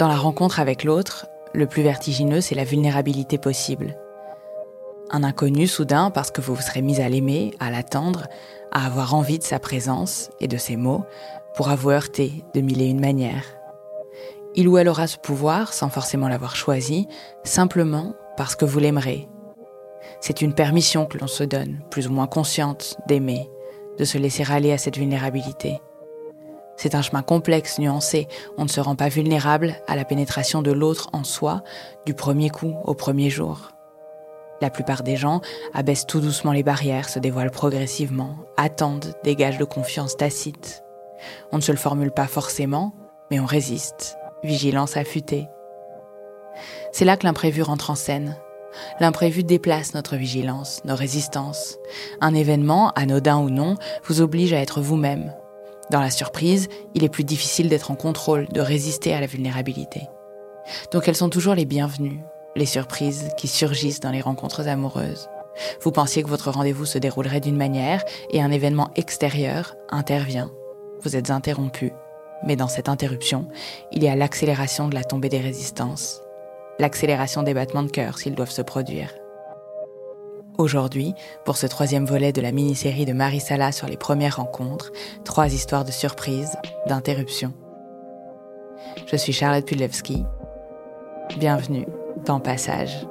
Dans la rencontre avec l'autre, le plus vertigineux, c'est la vulnérabilité possible. Un inconnu soudain parce que vous vous serez mis à l'aimer, à l'attendre, à avoir envie de sa présence et de ses mots, pourra vous heurter de mille et une manières. Il ou elle aura ce pouvoir, sans forcément l'avoir choisi, simplement parce que vous l'aimerez. C'est une permission que l'on se donne, plus ou moins consciente, d'aimer, de se laisser aller à cette vulnérabilité. C'est un chemin complexe, nuancé. On ne se rend pas vulnérable à la pénétration de l'autre en soi du premier coup au premier jour. La plupart des gens abaissent tout doucement les barrières, se dévoilent progressivement, attendent des gages de confiance tacite. On ne se le formule pas forcément, mais on résiste, vigilance affûtée. C'est là que l'imprévu rentre en scène. L'imprévu déplace notre vigilance, nos résistances. Un événement, anodin ou non, vous oblige à être vous-même, dans la surprise, il est plus difficile d'être en contrôle, de résister à la vulnérabilité. Donc elles sont toujours les bienvenues, les surprises qui surgissent dans les rencontres amoureuses. Vous pensiez que votre rendez-vous se déroulerait d'une manière et un événement extérieur intervient. Vous êtes interrompu. Mais dans cette interruption, il y a l'accélération de la tombée des résistances, l'accélération des battements de cœur s'ils doivent se produire. Aujourd'hui, pour ce troisième volet de la mini-série de Marie Sala sur les premières rencontres, trois histoires de surprises, d'interruptions. Je suis Charlotte Pudlewski. Bienvenue dans Passage.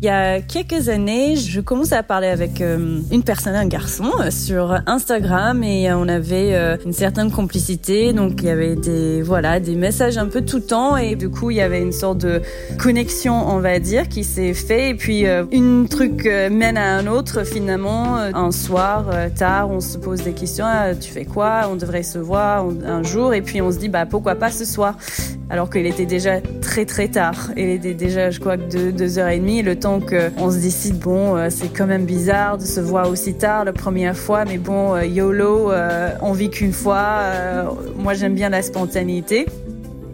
Il y a quelques années, je commençais à parler avec euh, une personne, un garçon, euh, sur Instagram et on avait euh, une certaine complicité. Donc il y avait des voilà des messages un peu tout le temps et du coup il y avait une sorte de connexion, on va dire, qui s'est fait. Et puis une truc mène à un autre. Finalement, un soir tard, on se pose des questions. Ah, tu fais quoi? On devrait se voir un jour. Et puis on se dit bah pourquoi pas ce soir? Alors qu'il était déjà très très tard. Il était déjà je crois deux, heures et demie. Le temps donc on se décide bon, euh, c'est quand même bizarre de se voir aussi tard la première fois, mais bon, euh, YOLO, euh, on vit qu'une fois. moi, j'aime bien la spontanéité.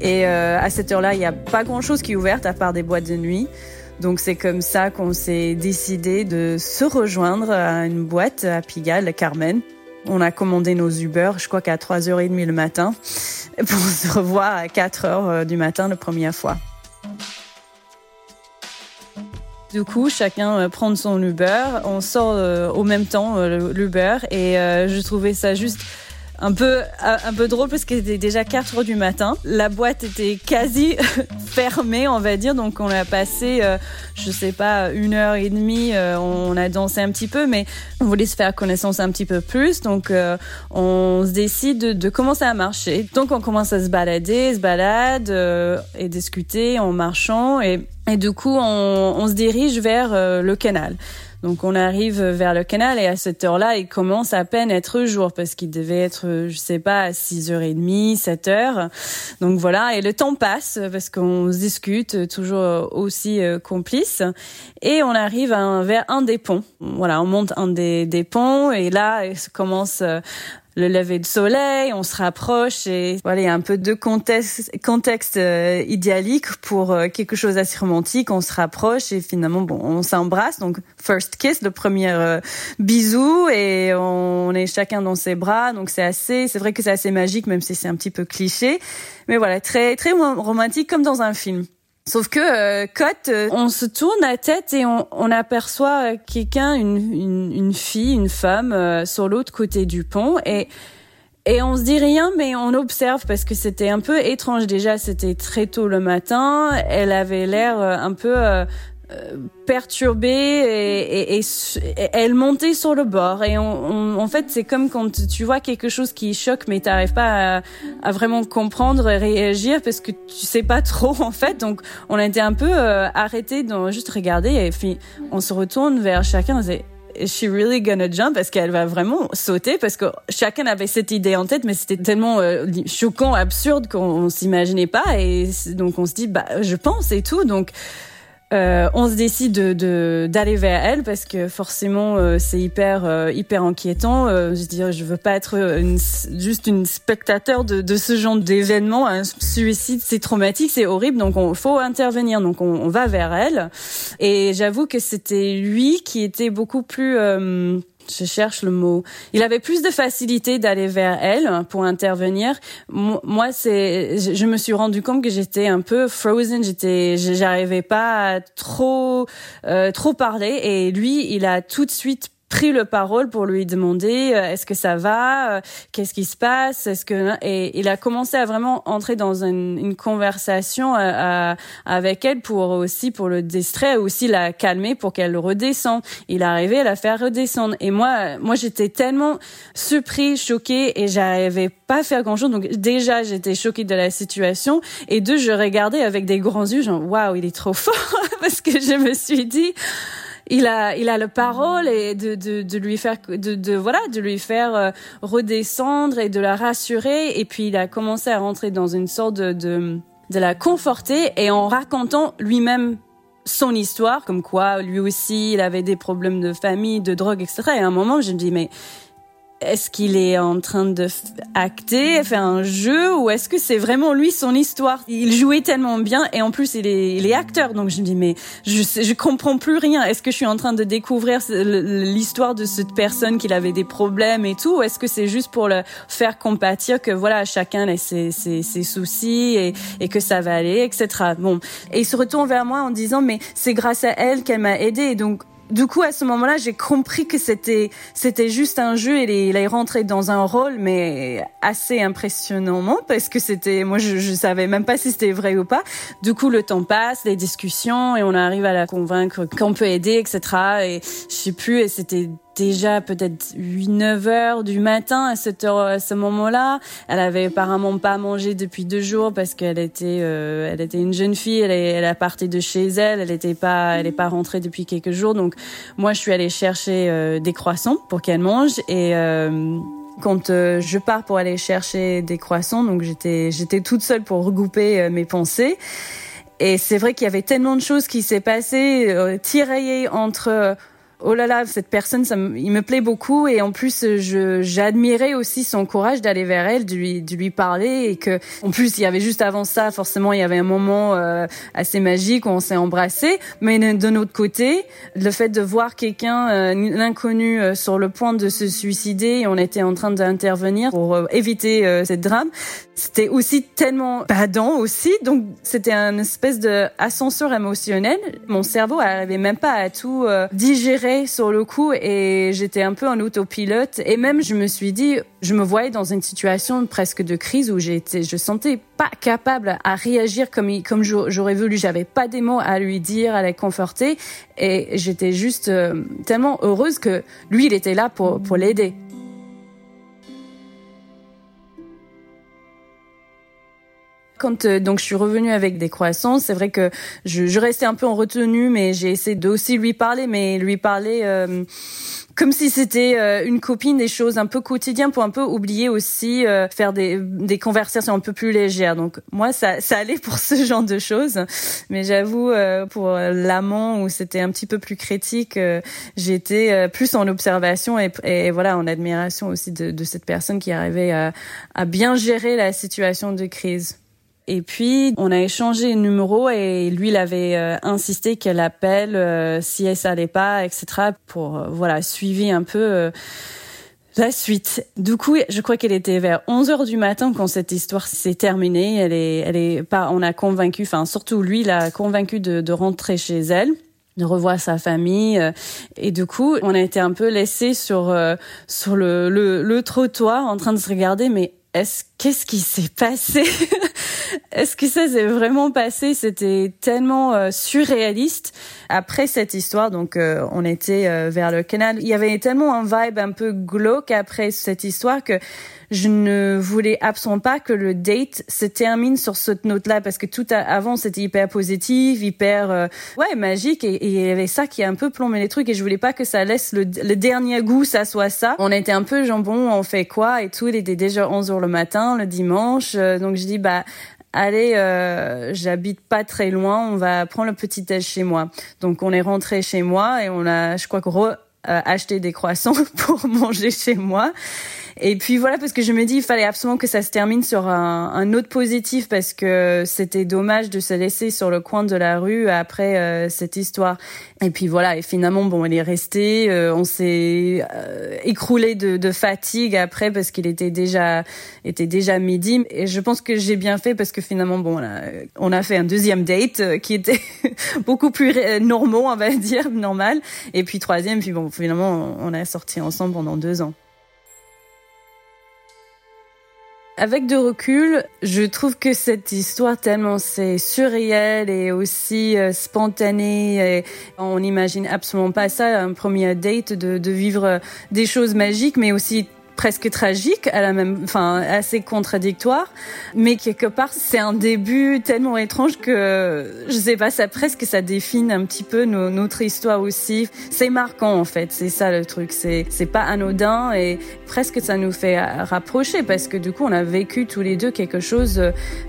Et à cette heure-là, il n'y a pas grand-chose qui est ouverte à part des boîtes de nuit. Donc c'est comme ça qu'on s'est décidé de se rejoindre à une boîte à Pigalle, Carmen. On a commandé nos Uber, je crois qu'à 3h30 le matin, pour se revoir à 4h du matin la première fois. Du coup, chacun euh, prend son Uber, on sort euh, au même temps euh, l'Uber et je trouvais ça juste un peu un peu drôle parce qu'il était déjà 4 heures du matin. La boîte était quasi fermée, on va dire. Donc on a passé, euh, je sais pas, une heure et demie. Euh, on a dansé un petit peu, mais on voulait se faire connaissance un petit peu plus. Donc euh, on se décide de, commencer à marcher. Donc on commence à se balader, se balade et discuter en marchant. Et, du coup, on se dirige vers le canal. Donc on arrive vers le canal et à cette heure-là, il commence à peine être jour parce qu'il devait être, je sais pas, à 6h30, 7h. Donc voilà, et le temps passe parce qu'on se discute toujours aussi euh, complice et on arrive vers un des ponts. Voilà, on monte un des, des ponts et là, il commence euh, le lever de soleil, on se rapproche et voilà, il y a un peu de contexte, contexte euh, idyllique pour euh, quelque chose d'assez romantique. On se rapproche et finalement, bon, on s'embrasse. Donc, first kiss, le premier euh, bisou et on est chacun dans ses bras. Donc, c'est assez, c'est vrai que c'est assez magique, même si c'est un petit peu cliché. Mais voilà, très, très romantique comme dans un film. Sauf que euh, Cote, euh, on se tourne la tête et on, on aperçoit euh, quelqu'un, une, une, une, fille, une femme euh, sur l'autre côté du pont et et on se dit rien, mais on observe parce que c'était un peu étrange. Déjà, c'était très tôt le matin. Elle avait l'air un peu perturbée et, et, et, elle montait sur le bord et on, en fait c'est comme quand tu vois quelque chose qui choque mais t'arrives pas à, à, vraiment comprendre et réagir parce que tu sais pas trop en fait donc on a été un peu euh, arrêté de juste regarder et puis on se retourne vers chacun et Is she really gonna jump? Parce qu'elle va vraiment sauter parce que chacun avait cette idée en tête, mais c'était tellement euh, choquant, absurde qu'on s'imaginait pas. Et donc on se dit, bah, je pense et tout. Donc euh, on se décide de d'aller vers elle parce que forcément euh, c'est hyper euh, hyper inquiétant. je veux dire, je veux pas être une, juste une spectateur de, de ce genre d'événement. Un suicide, c'est traumatique, c'est horrible, donc on faut intervenir. Donc on, on va vers elle. Et j'avoue que c'était lui qui était beaucoup plus je cherche le mot. Il avait plus de facilité d'aller vers elle pour intervenir. Moi, c'est, je me suis rendu compte que j'étais un peu frozen. J'étais, j'arrivais pas à trop, euh, trop parler. Et lui, il a tout de suite pris le parole pour lui demander euh, est-ce que ça va, euh, qu'est-ce qui se passe, est-ce que et il a commencé à vraiment entrer dans une, conversation euh, avec elle pour aussi pour le distraire, aussi la calmer pour qu'elle redescende. Il arrivé à la faire redescendre et moi moi j'étais tellement surpris, choquée et j'arrivais pas à faire grand chose. Donc déjà j'étais choquée de la situation et deux je regardais avec des grands yeux genre waouh il est trop fort parce que je me suis dit il a il a le parole et de, de, lui faire de voilà de lui faire euh, redescendre et de la rassurer et puis il a commencé à rentrer dans une sorte de de, de la conforter et en racontant lui-même son histoire, comme quoi lui aussi il avait des problèmes de famille, de drogue, etc. Et à un moment, je me dis mais est-ce qu'il est en train de acter, faire un jeu, ou est-ce que c'est vraiment lui son histoire? Il jouait tellement bien, et en plus il est, il est acteur, donc je me dis mais je, je comprends plus rien. Est-ce que je suis en train de découvrir l'histoire de cette personne qu'il avait des problèmes et tout, ou est-ce que c'est juste pour le faire compatir que voilà chacun a ses, ses, ses soucis et, et, que ça va aller, etc. Bon, et il se retourne vers moi en disant mais c'est grâce à elle qu'elle m'a aidé, donc du coup, à ce moment-là, j'ai compris que c'était c'était juste un jeu et il est rentré dans un rôle, mais assez impressionnant parce que c'était moi je, je savais même pas si c'était vrai ou pas. Du coup, le temps passe, les discussions et on arrive à la convaincre qu'on peut aider, etc. Et je sais plus, et c'était déjà peut-être 8-9 heures du matin à, cette heure, à ce moment-là. Elle avait apparemment pas mangé depuis deux jours parce qu'elle était, euh, elle était une jeune fille. Elle, elle a parti de chez elle. Elle était pas, elle est pas rentrée depuis quelques jours. Donc moi, je suis allée chercher euh, des croissants pour qu'elle mange et euh, quand je pars pour aller chercher des croissants, donc j'étais j'étais toute seule pour regrouper mes pensées. Et c'est vrai qu'il y avait tellement de choses qui s'est passées, tiraillées entre oh là là, cette personne, ça il me plaît beaucoup et en plus, j'admirais aussi son courage d'aller vers elle, de lui de lui parler et que en plus, il y avait juste avant ça, forcément, il y avait un moment euh, assez magique où on s'est embrassé, mais de autre côté, le fait de voir quelqu'un euh, l'inconnu euh, sur le point de se suicider, et on était en train d'intervenir pour éviter cette drame, c'était aussi tellement badant aussi, donc c'était un espèce de ascenseur émotionnel. Mon cerveau n'arrivait même pas à tout digérer sur le coup et j'étais un peu en autopilote. Et même, je me suis dit, je me voyais dans une situation presque de crise où j'étais, je sentais pas capable à réagir comme, comme j'aurais voulu. J'avais pas des mots à lui dire, à la conforter. Et j'étais juste euh, tellement heureuse que lui, il était là pour, pour l'aider. Quand euh, donc je suis revenue avec des croissants, c'est vrai que je, je, restais un peu en retenue, mais j'ai essayé d'aussi lui parler, mais lui parler euh, comme si c'était euh, une copine, des choses un peu quotidiennes pour un peu oublier aussi faire des, des conversations un peu plus légères. Donc moi ça ça allait pour ce genre de choses, mais j'avoue pour l'amant où c'était un petit peu plus critique, j'étais plus en observation et, et, voilà en admiration aussi de, de cette personne qui arrivait à, à bien gérer la situation de crise. Et puis, on a échangé le numéro et lui, il avait euh, insisté qu'elle appelle euh, si elle savait pas, etc. pour, euh, voilà, suivi un peu la suite. Du coup, je crois qu'elle était vers 11 heures du matin quand cette histoire s'est terminée. Elle est, elle est pas, on a convaincu, enfin, surtout lui, il a convaincu de, de rentrer chez elle de revoir sa famille et du coup on a été un peu laissé sur sur le, le, le trottoir en train de se regarder mais est-ce qu'est-ce qui s'est passé? Est-ce que ça s'est vraiment passé? C'était tellement euh, surréaliste. Après cette histoire, donc euh, on était euh, vers le canal. Il y avait tellement un vibe un peu glauque après cette histoire que je ne voulais absolument pas que le date se termine sur cette note-là parce que tout avant c'était hyper positif, hyper ouais magique et, il y avait ça qui a un peu plombé les trucs et je voulais pas que ça laisse le, dernier goût, ça soit ça. On était un peu jambon, on fait quoi et tout. Il était déjà 11 heures le matin, le dimanche, donc je dis bah allez, euh, j'habite pas très loin, on va prendre le petit déj chez moi. Donc on est rentré chez moi et on a, je crois que euh, acheté des croissants pour manger chez moi. Et puis voilà, parce que je me dis, il fallait absolument que ça se termine sur un, un autre positif, parce que c'était dommage de se laisser sur le coin de la rue après euh, cette histoire. Et puis voilà, et finalement, bon, elle est restée. Euh, on s'est euh, écroulé de, de, fatigue après parce qu'il était déjà était déjà midi. Et je pense que j'ai bien fait parce que finalement, bon, on a, on a fait un deuxième date qui était beaucoup plus normaux, on va dire, normal. Et puis troisième, puis bon, finalement, on a sorti ensemble pendant deux ans. Avec de recul, je trouve que cette histoire tellement c'est surréel et aussi euh, spontané. Et on n'imagine absolument pas ça, un premier date, de, de vivre des choses magiques, mais aussi presque tragique, à la même, enfin assez contradictoire, mais quelque part c'est un début tellement étrange que je sais pas, ça presque ça définit un petit peu notre histoire aussi. C'est marquant en fait, c'est ça le truc, c'est c'est pas anodin et presque ça nous fait rapprocher parce que du coup on a vécu tous les deux quelque chose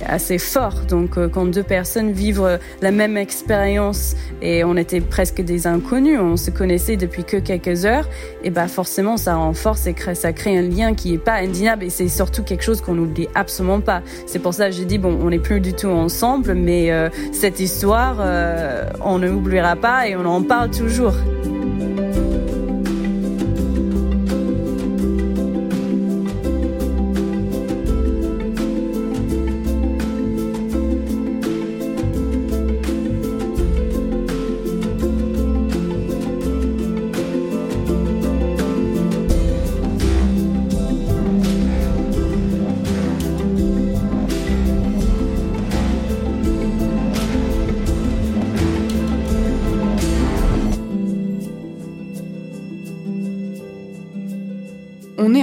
assez fort. Donc euh, quand deux personnes vivent la même expérience et on était presque des inconnus, on se connaissait depuis que quelques heures, et bah forcément ça renforce et ça crée un lien qui est pas indéniable et c'est surtout quelque chose qu'on n'oublie absolument pas. C'est pour ça que j'ai dit bon, on n'est plus du tout ensemble, mais euh, cette histoire, euh, on ne l'oubliera pas et on en parle toujours.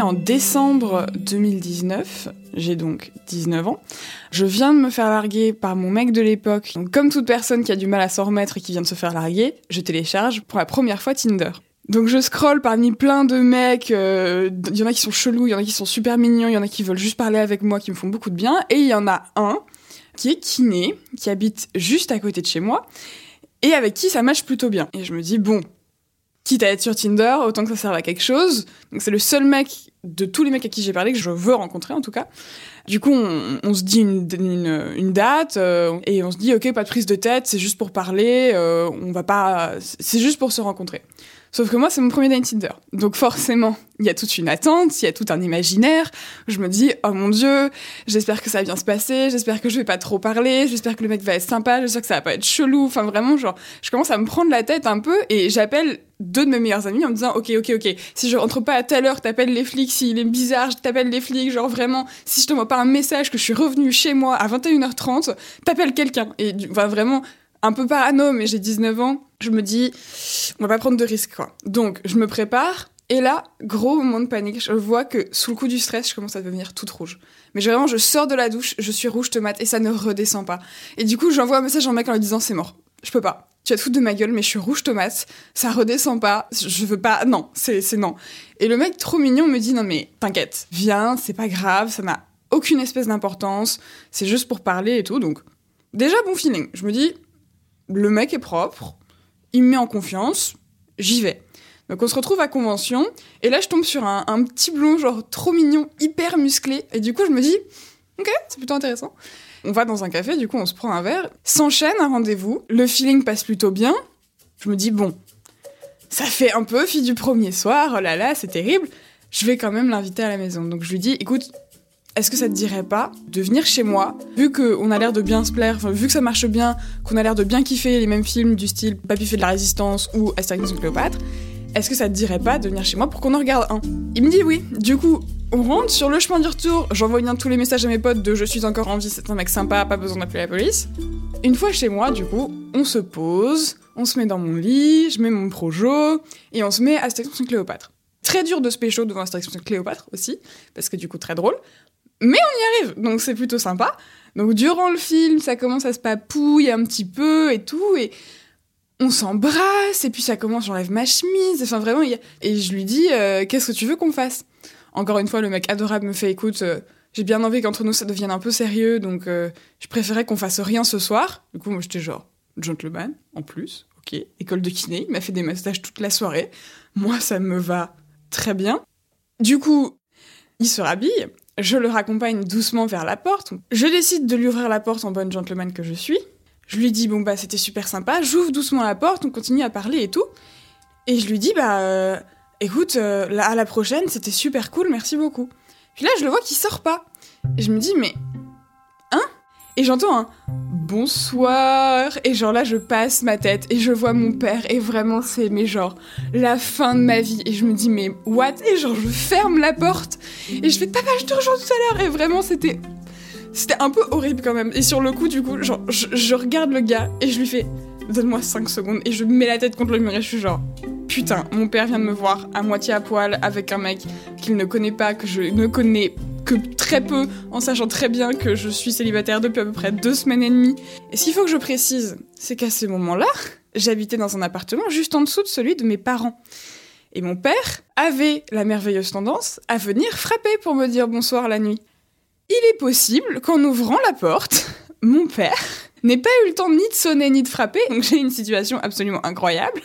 En décembre 2019, j'ai donc 19 ans. Je viens de me faire larguer par mon mec de l'époque. Donc comme toute personne qui a du mal à s'en remettre et qui vient de se faire larguer, je télécharge pour la première fois Tinder. Donc je scroll parmi plein de mecs, il euh, y en a qui sont chelous, il y en a qui sont super mignons, il y en a qui veulent juste parler avec moi, qui me font beaucoup de bien, et il y en a un qui est kiné, qui habite juste à côté de chez moi, et avec qui ça marche plutôt bien. Et je me dis, bon, quitte à être sur Tinder, autant que ça serve à quelque chose. Donc c'est le seul mec de tous les mecs à qui j'ai parlé que je veux rencontrer en tout cas. Du coup, on, se dit une, date euh, et on se dit ok, pas de prise de tête, c'est juste pour parler, euh, on va pas, c'est juste pour se rencontrer. Sauf que moi, c'est mon premier date Tinder. Donc forcément, il y a toute une attente, il y a tout un imaginaire. Je me dis, oh mon dieu, j'espère que ça va bien se passer, j'espère que je vais pas trop parler, j'espère que le mec va être sympa, j'espère que ça va pas être chelou. Enfin vraiment, genre, je commence à me prendre la tête un peu et j'appelle deux de mes meilleurs amis en me disant, ok, ok, ok, si je rentre pas à telle heure, t'appelles les flics, s'il est bizarre, je t'appelle les flics, genre vraiment, si je t'envoie pas un message que je suis revenu chez moi à 21h30, t'appelles quelqu'un. Et enfin, vraiment, un peu parano, mais j'ai 19 ans, je me dis, on va pas prendre de risques, quoi. Donc, je me prépare, et là, gros moment de panique, je vois que sous le coup du stress, je commence à devenir toute rouge. Mais vraiment, je sors de la douche, je suis rouge tomate, et ça ne redescend pas. Et du coup, j'envoie un message un mec en lui disant, c'est mort, je peux pas. Tu vas te foutre de ma gueule, mais je suis rouge tomate, ça redescend pas, je veux pas, non, c'est non. Et le mec trop mignon me dit, non mais t'inquiète, viens, c'est pas grave, ça n'a aucune espèce d'importance, c'est juste pour parler et tout, donc déjà bon feeling. Je me dis, le mec est propre, il me met en confiance, j'y vais. Donc on se retrouve à convention, et là je tombe sur un, petit blond genre trop mignon, hyper musclé, et du coup je me dis, ok, c'est plutôt intéressant. On va dans un café, du coup on se prend un verre, s'enchaîne un rendez-vous, le feeling passe plutôt bien, je me dis, bon, ça fait un peu fille du premier soir, oh là là, c'est terrible, je vais quand même l'inviter à la maison. Donc je lui dis, écoute, est-ce que ça te dirait pas de venir chez moi, vu qu'on a l'air de bien se plaire, vu que ça marche bien, qu'on a l'air de bien kiffer les mêmes films du style Papy fait de la résistance ou Astérix ou Cléopâtre, est-ce que ça te dirait pas de venir chez moi pour qu'on en regarde un? Il me dit oui. Du coup, on rentre sur le chemin du retour, j'envoie bien tous les messages à mes potes de je suis encore en vie, c'est un mec sympa, pas besoin d'appeler la police. Une fois chez moi, du coup, on se pose, on se met dans mon lit, je mets mon projo, et on se met Astérix ou Cléopâtre. Très dur de se pécho devant Astérix Cléopâtre aussi, parce que du coup très drôle. Mais on y arrive, donc c'est plutôt sympa. Donc durant le film, ça commence à se papouiller un petit peu et tout, et on s'embrasse, et puis ça commence, j'enlève ma chemise, enfin vraiment, et je lui dis, euh, qu'est-ce que tu veux qu'on fasse? Encore une fois, le mec adorable me fait, écoute, euh, j'ai bien envie qu'entre nous ça devienne un peu sérieux, donc euh, je préférais qu'on fasse rien ce soir. Du coup, moi j'étais genre, gentleman, en plus, ok, école de kiné, il m'a fait des massages toute la soirée. Moi, ça me va très bien. Du coup, il se rhabille, je le raccompagne doucement vers la porte. Je décide de lui ouvrir la porte en bonne gentleman que je suis. Je lui dis, bon, bah, c'était super sympa. J'ouvre doucement la porte, on continue à parler et tout. Et je lui dis, bah, euh, écoute, euh, à la prochaine, c'était super cool, merci beaucoup. Puis là, je le vois qu'il sort pas. Et je me dis, mais. Hein? Et j'entends un bonsoir. Et genre là, je passe ma tête et je vois mon père. Et vraiment, c'est mais genre la fin de ma vie. Et je me dis, mais what? Et genre, je ferme la porte. Et je fais, papa, je te rejoins tout à l'heure. Et vraiment, c'était. C'était un peu horrible quand même. Et sur le coup, du coup, genre, je, regarde le gars et je lui fais, donne-moi 5 secondes. Et je mets la tête contre le mur et je suis genre, putain, mon père vient de me voir à moitié à poil avec un mec qu'il ne connaît pas, que je ne connais que très peu, en sachant très bien que je suis célibataire depuis à peu près deux semaines et demie. Et ce qu'il faut que je précise, c'est qu'à ce moment-là, j'habitais dans un appartement juste en dessous de celui de mes parents. Et mon père avait la merveilleuse tendance à venir frapper pour me dire bonsoir la nuit. Il est possible qu'en ouvrant la porte, mon père n'ait pas eu le temps ni de sonner ni de frapper, donc j'ai une situation absolument incroyable,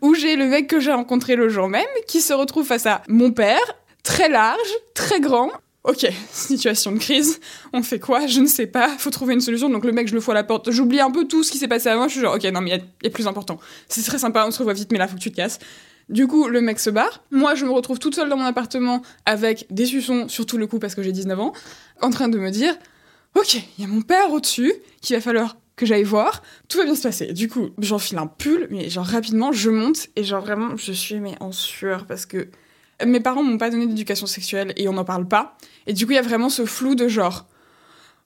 où j'ai le mec que j'ai rencontré le jour même qui se retrouve face à mon père, très large, très grand, Ok, situation de crise. On fait quoi? Je ne sais pas. Faut trouver une solution. Donc le mec, je le fous à la porte. J'oublie un peu tout ce qui s'est passé avant. Je suis genre, ok, non, mais il y, plus important. C'est très sympa, on se revoit vite, mais là, faut que tu te casses. Du coup, le mec se barre. Moi, je me retrouve toute seule dans mon appartement avec des suçons, surtout le coup parce que j'ai 19 ans, en train de me dire, ok, il y a mon père au-dessus qu'il va falloir que j'aille voir. Tout va bien se passer. Du coup, j'enfile un pull, mais genre rapidement, je monte et genre vraiment, je suis mais en sueur parce que mes parents m'ont pas donné d'éducation sexuelle et on n'en parle pas. Et du coup, il y a vraiment ce flou de genre,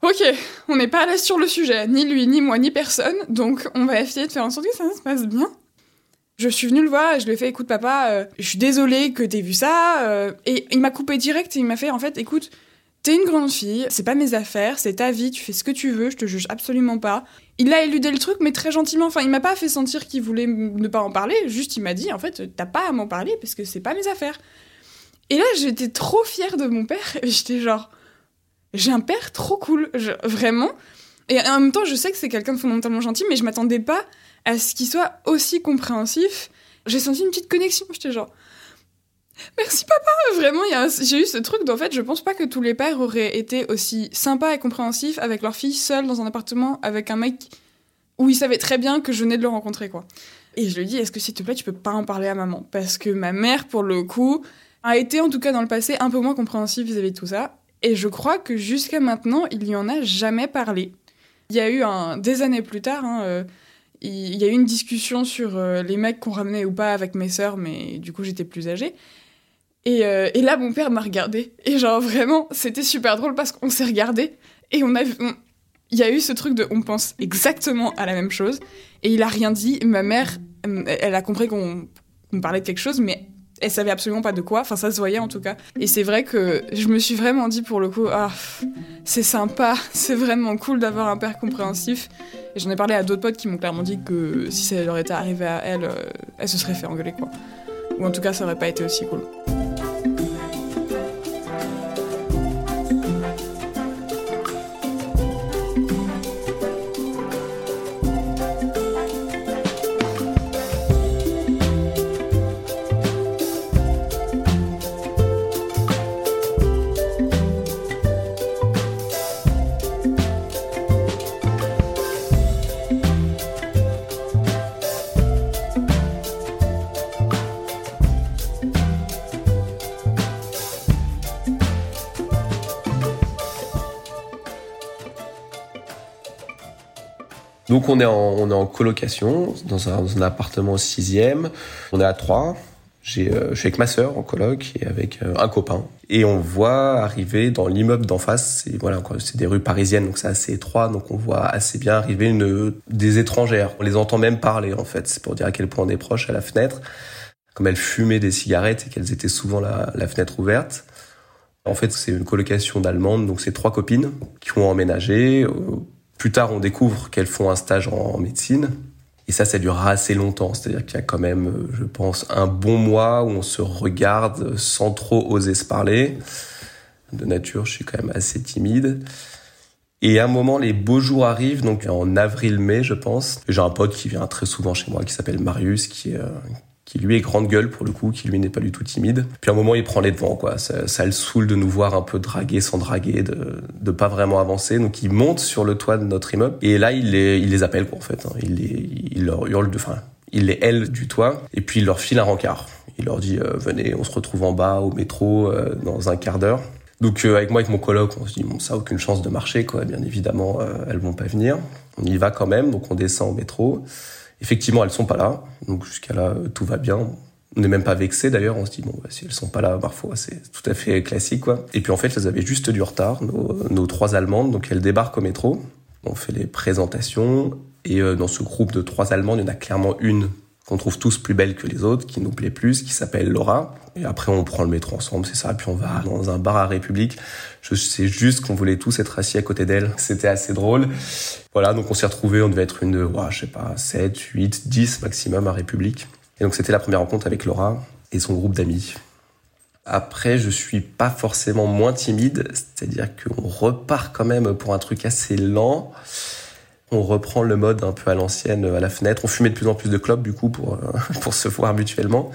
ok, on n'est pas à l'aise sur le sujet, ni lui, ni moi, ni personne, donc on va essayer de faire en sorte que ça se passe bien. Je suis venue le voir et je lui ai fait, écoute papa, euh, je suis désolée que t'aies vu ça. Euh, et il m'a coupé direct et il m'a fait, en fait, écoute, t'es une grande fille, c'est pas mes affaires, c'est ta vie, tu fais ce que tu veux, je te juge absolument pas. Il a éludé le truc, mais très gentiment. Enfin, il m'a pas fait sentir qu'il voulait ne pas en parler, juste il m'a dit, en fait, t'as pas à m'en parler parce que c'est pas mes affaires. Et là, j'étais trop fière de mon père. J'étais genre, j'ai un père trop cool, vraiment. Et en même temps, je sais que c'est quelqu'un de fondamentalement gentil, mais je m'attendais pas à ce qu'il soit aussi compréhensif. J'ai senti une petite connexion. J'étais genre, merci papa. Vraiment, j'ai eu ce truc d'en fait, je pense pas que tous les pères auraient été aussi sympas et compréhensifs avec leur fille seule dans un appartement avec un mec où ils savaient très bien que je venais de le rencontrer, quoi. Et je lui dis, est-ce que s'il te plaît, tu peux pas en parler à maman? Parce que ma mère, pour le coup, a été en tout cas dans le passé un peu moins compréhensive vis-à-vis de tout ça. Et je crois que jusqu'à maintenant, il n'y en a jamais parlé. Il y a eu un, des années plus tard, hein, euh, il y a eu une discussion sur euh, les mecs qu'on ramenait ou pas avec mes sœurs, mais du coup j'étais plus âgée. Et, euh, là, mon père m'a regardé. Et genre vraiment, c'était super drôle parce qu'on s'est regardé et on a, il y a eu ce truc de, on pense exactement à la même chose. Et il a rien dit. Ma mère, elle a compris qu'on parlait de quelque chose, mais elle savait absolument pas de quoi. Enfin, ça se voyait en tout cas. Et c'est vrai que je me suis vraiment dit pour le coup, ah, c'est sympa, c'est vraiment cool d'avoir un père compréhensif. Et j'en ai parlé à d'autres potes qui m'ont clairement dit que si ça leur était arrivé à elle, euh, elle se serait fait engueuler quoi. Ou en tout cas, ça aurait pas été aussi cool. Donc on est en, colocation dans un, dans un appartement sixième. On est à trois. J'ai, euh, je suis avec ma sœur en coloc et avec euh, un copain. Et on voit arriver dans l'immeuble d'en face, c'est voilà, c'est des rues parisiennes, donc c'est assez étroit, donc on voit assez bien arriver des étrangères. On les entend même parler en fait, c'est pour dire à quel point on est proche à la fenêtre. Comme elles fumaient des cigarettes et qu'elles étaient souvent la, fenêtre ouverte. En fait, c'est une colocation d'Allemandes, donc c'est trois copines qui ont emménagé. Euh, plus tard, on découvre qu'elles font un stage en médecine. Et ça, ça durera assez longtemps. C'est-à-dire qu'il y a quand même, je pense, un bon mois où on se regarde sans trop oser se parler. De nature, je suis quand même assez timide. Et à un moment, les beaux jours arrivent, donc en avril-mai, je pense. J'ai un pote qui vient très souvent chez moi, qui s'appelle Marius, qui est, qui lui est grande gueule pour le coup, qui lui n'est pas du tout timide. Puis à un moment, il prend les devants, quoi. Ça, le saoule de nous voir un peu draguer sans draguer, de, de pas vraiment avancer. Donc il monte sur le toit de notre immeuble et là, il les, il les appelle, quoi, en fait. Hein. Il, les, il leur hurle de, enfin, il les hèle du toit et puis il leur file un rencard. Il leur dit, euh, venez, on se retrouve en bas au métro euh, dans un quart d'heure. Donc euh, avec moi, avec mon coloc, on se dit bon, ça a aucune chance de marcher, quoi. Bien évidemment, euh, elles vont pas venir. On y va quand même, donc on descend au métro. Effectivement, elles sont pas là. Donc jusqu'à là, tout va bien. On n'est même pas vexé d'ailleurs. On se dit bon, bah, si elles sont pas là, parfois c'est tout à fait classique quoi. Et puis en fait, elles avaient juste du retard. Nos, nos trois Allemandes, donc elles débarquent au métro. On fait les présentations et euh, dans ce groupe de trois Allemandes, il y en a clairement une qu'on trouve tous plus belle que les autres, qui nous plaît plus, qui s'appelle Laura. Et après, on prend le métro ensemble, c'est ça. Puis on va dans un bar à République. Je sais juste qu'on voulait tous être assis à côté d'elle. C'était assez drôle. Voilà, donc on s'est retrouvés, on devait être une, ouais, je sais pas, 7, 8, 10 maximum à République. Et donc c'était la première rencontre avec Laura et son groupe d'amis. Après, je suis pas forcément moins timide, c'est-à-dire qu'on repart quand même pour un truc assez lent on reprend le mode un peu à l'ancienne à la fenêtre. On fumait de plus en plus de clopes du coup pour pour se voir mutuellement.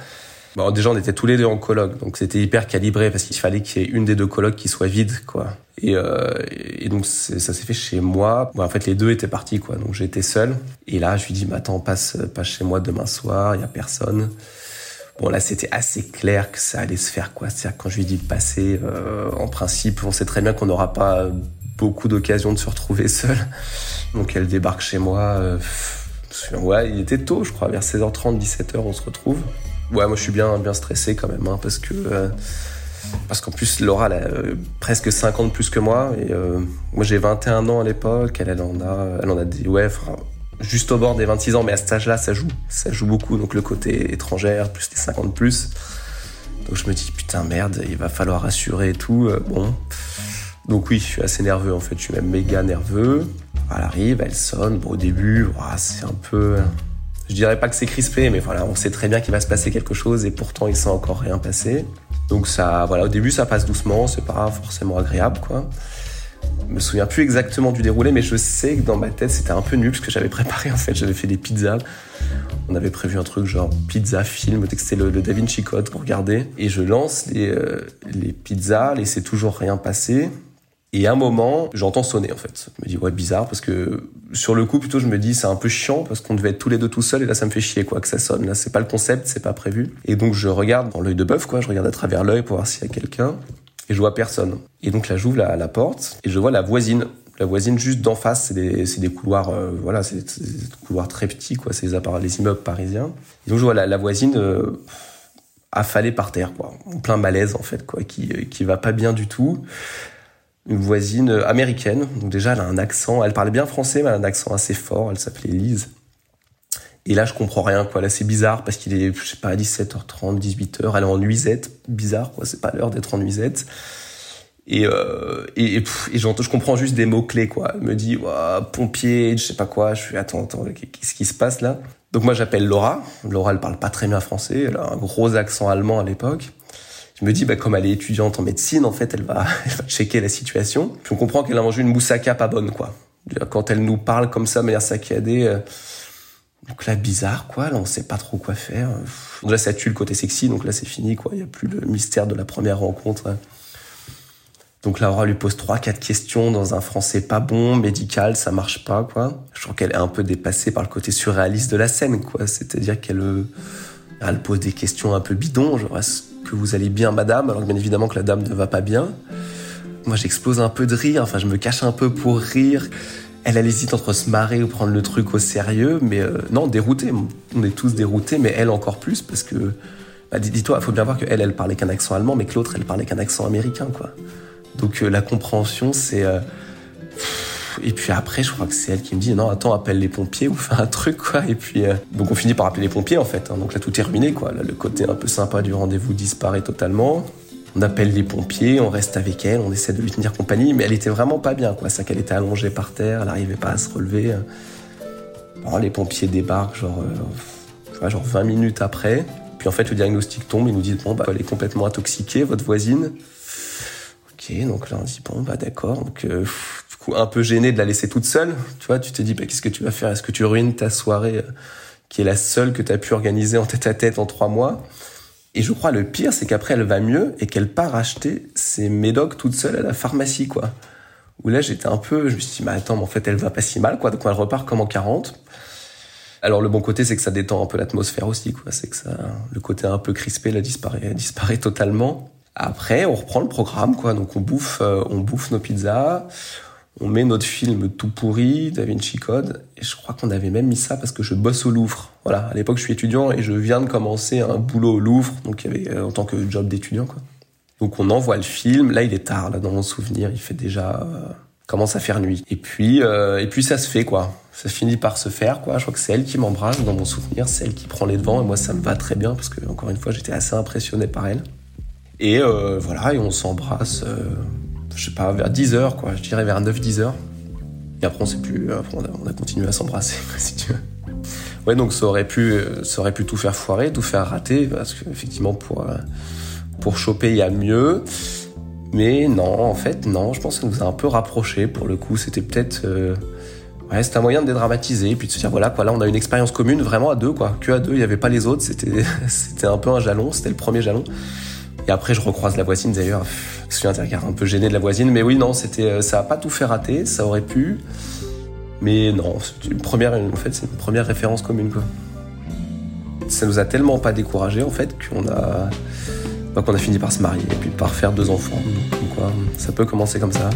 Bon, déjà on était tous les deux en coloc, donc c'était hyper calibré parce qu'il fallait qu'il y ait une des deux colocs qui soit vide quoi. Et, euh, et donc ça s'est fait chez moi. Bon, en fait les deux étaient partis quoi, donc j'étais seul. Et là je lui dis mais attends passe passe chez moi demain soir, il y a personne. Bon là c'était assez clair que ça allait se faire quoi. C'est quand je lui dis de passer, euh, en principe on sait très bien qu'on n'aura pas beaucoup d'occasions de se retrouver seul. Donc elle débarque chez moi. Euh, ouais, il était tôt, je crois, vers 16h30, 17h, on se retrouve. Ouais, moi je suis bien, bien stressé quand même, hein, parce que euh, parce qu'en plus Laura elle a euh, presque 50 de plus que moi moi j'ai 21 ans à l'époque, elle, elle en a, elle en a des ouais, juste au bord des 26 ans, mais à cet âge-là ça joue, ça joue beaucoup, donc le côté étrangère plus les 50 plus. Donc je me dis putain merde, il va falloir assurer et tout. bon, donc oui, je suis assez nerveux en fait, je suis même méga nerveux. Elle arrive, elle sonne. Bon, au début, c'est un peu. Je dirais pas que c'est crispé, mais voilà, on sait très bien qu'il va se passer quelque chose et pourtant il s'est encore rien passé. Donc ça, voilà, au début ça passe doucement, c'est pas forcément agréable, quoi. Je me souviens plus exactement du déroulé, mais je sais que dans ma tête c'était un peu nul parce que j'avais préparé en fait, j'avais fait des pizzas. On avait prévu un truc genre pizza film, c'était le, le Da Vinci Code pour regarder. Et je lance les, euh, les pizzas, c'est toujours rien passé. Et à un moment, j'entends sonner en fait. Je me dis ouais bizarre parce que sur le coup plutôt je me dis c'est un peu chiant parce qu'on devait être tous les deux tout seuls et là ça me fait chier quoi que ça sonne. Là c'est pas le concept, c'est pas prévu. Et donc je regarde dans l'œil de bœuf quoi, je regarde à travers l'œil pour voir s'il y a quelqu'un et je vois personne. Et donc là j'ouvre la, la porte et je vois la voisine la voisine juste d'en face, c'est des, des couloirs, euh, voilà, c'est des couloirs très petits, quoi, c'est les, les immeubles parisiens. Et donc je vois la, voisine euh, affalée par terre, quoi, en plein malaise en fait, quoi, qui qui va pas bien du tout une voisine américaine. Donc déjà, elle a un accent. Elle parlait bien français, mais elle a un accent assez fort. Elle s'appelait Lise. Et là, je comprends rien, quoi. Là, c'est bizarre parce qu'il est, je sais pas, 17h30, 18h. Elle est en nuisette. Bizarre, quoi. C'est pas l'heure d'être en nuisette. Et, euh, et, je comprends juste des mots-clés, quoi. Elle me dit, pompier, je sais pas quoi. Je suis, attends, attends, qu'est-ce qui se passe là? Donc moi, j'appelle Laura. Laura, elle parle pas très bien français. Elle a un gros accent allemand à l'époque je me dis, bah, comme elle est étudiante en médecine, en fait, elle va, checker la situation. Puis on comprend qu'elle a mangé une moussaka pas bonne, quoi. Quand elle nous parle comme ça, de manière saccadée, euh, donc là, bizarre, quoi. Là, on sait pas trop quoi faire. Là, ça tue le côté sexy. Donc là, c'est fini, quoi. Il y a plus le mystère de la première rencontre. Donc Laura lui pose trois, quatre questions dans un français pas bon, médical, ça marche pas, quoi. Je trouve qu'elle est un peu dépassée par le côté surréaliste de la scène, quoi. C'est-à-dire qu'elle, euh, elle pose des questions un peu bidons, genre, que vous allez bien, madame, alors bien évidemment que la dame ne va pas bien. Moi, j'explose un peu de rire, enfin, je me cache un peu pour rire. Elle, elle hésite entre se marrer ou prendre le truc au sérieux, mais euh, non, dérouté. On est tous déroutés, mais elle encore plus, parce que, bah, dis-toi, il faut bien voir qu'elle, elle parlait qu'un accent allemand, mais que l'autre, elle parlait qu'un accent américain, quoi. Donc, euh, la compréhension, c'est. Euh, et puis après, je crois que c'est elle qui me dit non, attends, appelle les pompiers ou fais un truc quoi. Et puis euh, donc on finit par appeler les pompiers en fait. Hein. Donc là tout est ruiné quoi. Là, le côté un peu sympa du rendez-vous disparaît totalement. On appelle les pompiers, on reste avec elle, on essaie de lui tenir compagnie, mais elle était vraiment pas bien quoi. C'est qu'elle était allongée par terre, elle n'arrivait pas à se relever. Les pompiers débarquent genre, euh, genre 20 minutes après. Puis en fait le diagnostic tombe, ils nous disent bon bah elle est complètement intoxiquée, votre voisine. Ok, donc là on dit bon bah d'accord. Donc euh, un peu gêné de la laisser toute seule. Tu vois, tu te dis, bah, qu'est-ce que tu vas faire? Est-ce que tu ruines ta soirée euh, qui est la seule que tu as pu organiser en tête à tête en trois mois? Et je crois le pire, c'est qu'après elle va mieux et qu'elle part acheter ses médocs toute seule à la pharmacie, quoi. Où là, j'étais un peu, je me suis dit, mais attends, mais en fait, elle va pas si mal, quoi. Donc elle repart comme en 40. Alors le bon côté, c'est que ça détend un peu l'atmosphère aussi, quoi. C'est que ça, le côté un peu crispé, là, disparaît, disparaît totalement. Après, on reprend le programme, quoi. Donc on bouffe, euh, on bouffe nos pizzas on met notre film tout pourri, Da Vinci Code, et je crois qu'on avait même mis ça parce que je bosse au Louvre. Voilà, à l'époque je suis étudiant et je viens de commencer un boulot au Louvre, donc avait euh, en tant que job d'étudiant quoi. Donc on envoie le film, là il est tard, là dans mon souvenir, il fait déjà euh, commence à faire nuit. Et puis euh, et puis ça se fait quoi, ça finit par se faire quoi. Je crois que c'est elle qui m'embrasse dans mon souvenir, c'est elle qui prend les devants et moi ça me va très bien parce que encore une fois j'étais assez impressionné par elle. Et voilà, et on s'embrasse je sais pas, vers 10 heures, quoi. Je dirais vers 9-10 heures. Et après, on sait plus. Après, on a, continué à s'embrasser, si. Ouais, donc ça aurait pu, ça aurait pu tout faire foirer, tout faire rater, parce qu'effectivement, pour, euh, pour choper, il y a mieux. Mais non, en fait, non, je pense que ça nous a un peu rapprochés. Pour le coup, c'était peut-être. Euh, ouais, c'était un moyen de dédramatiser, puis de se dire, voilà, quoi, là, on a une expérience commune, vraiment à deux, quoi. Que à deux, il n'y avait pas les autres, c'était, c'était un peu un jalon, c'était le premier jalon. Et après, je recroise la voisine d'ailleurs. Je suis un regard un peu gêné de la voisine. Mais oui, non, c'était, euh, ça a pas tout fait rater. Ça aurait pu. Mais non, une première, en fait, c'est une première référence commune, quoi. Ça nous a tellement pas découragé, en fait, qu'on a, bah, qu'on a fini par se marier et puis par faire deux enfants. Donc, quoi, ça peut commencer comme ça.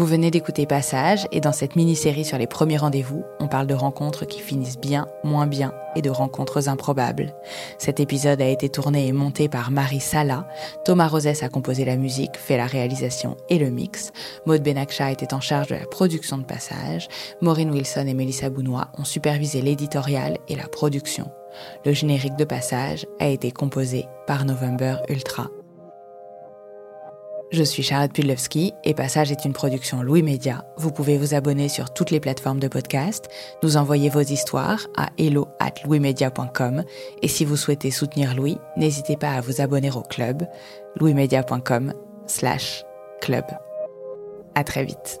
Vous venez d'écouter Passage et dans cette mini-série sur les premiers rendez-vous, on parle de rencontres qui finissent bien, moins bien et de rencontres improbables. Cet épisode a été tourné et monté par Marie Sala. Thomas Rosès a composé la musique, fait la réalisation et le mix. Maud Benakcha était en charge de la production de Passage. Maureen Wilson et Melissa Bounois ont supervisé l'éditorial et la production. Le générique de Passage a été composé par November Ultra. Je suis Charlotte Pudlewski et Passage est une production Louis Média. Vous pouvez vous abonner sur toutes les plateformes de podcast, nous envoyer vos histoires à hello at louismedia.com et si vous souhaitez soutenir Louis, n'hésitez pas à vous abonner au club louismedia.com slash club. À très vite.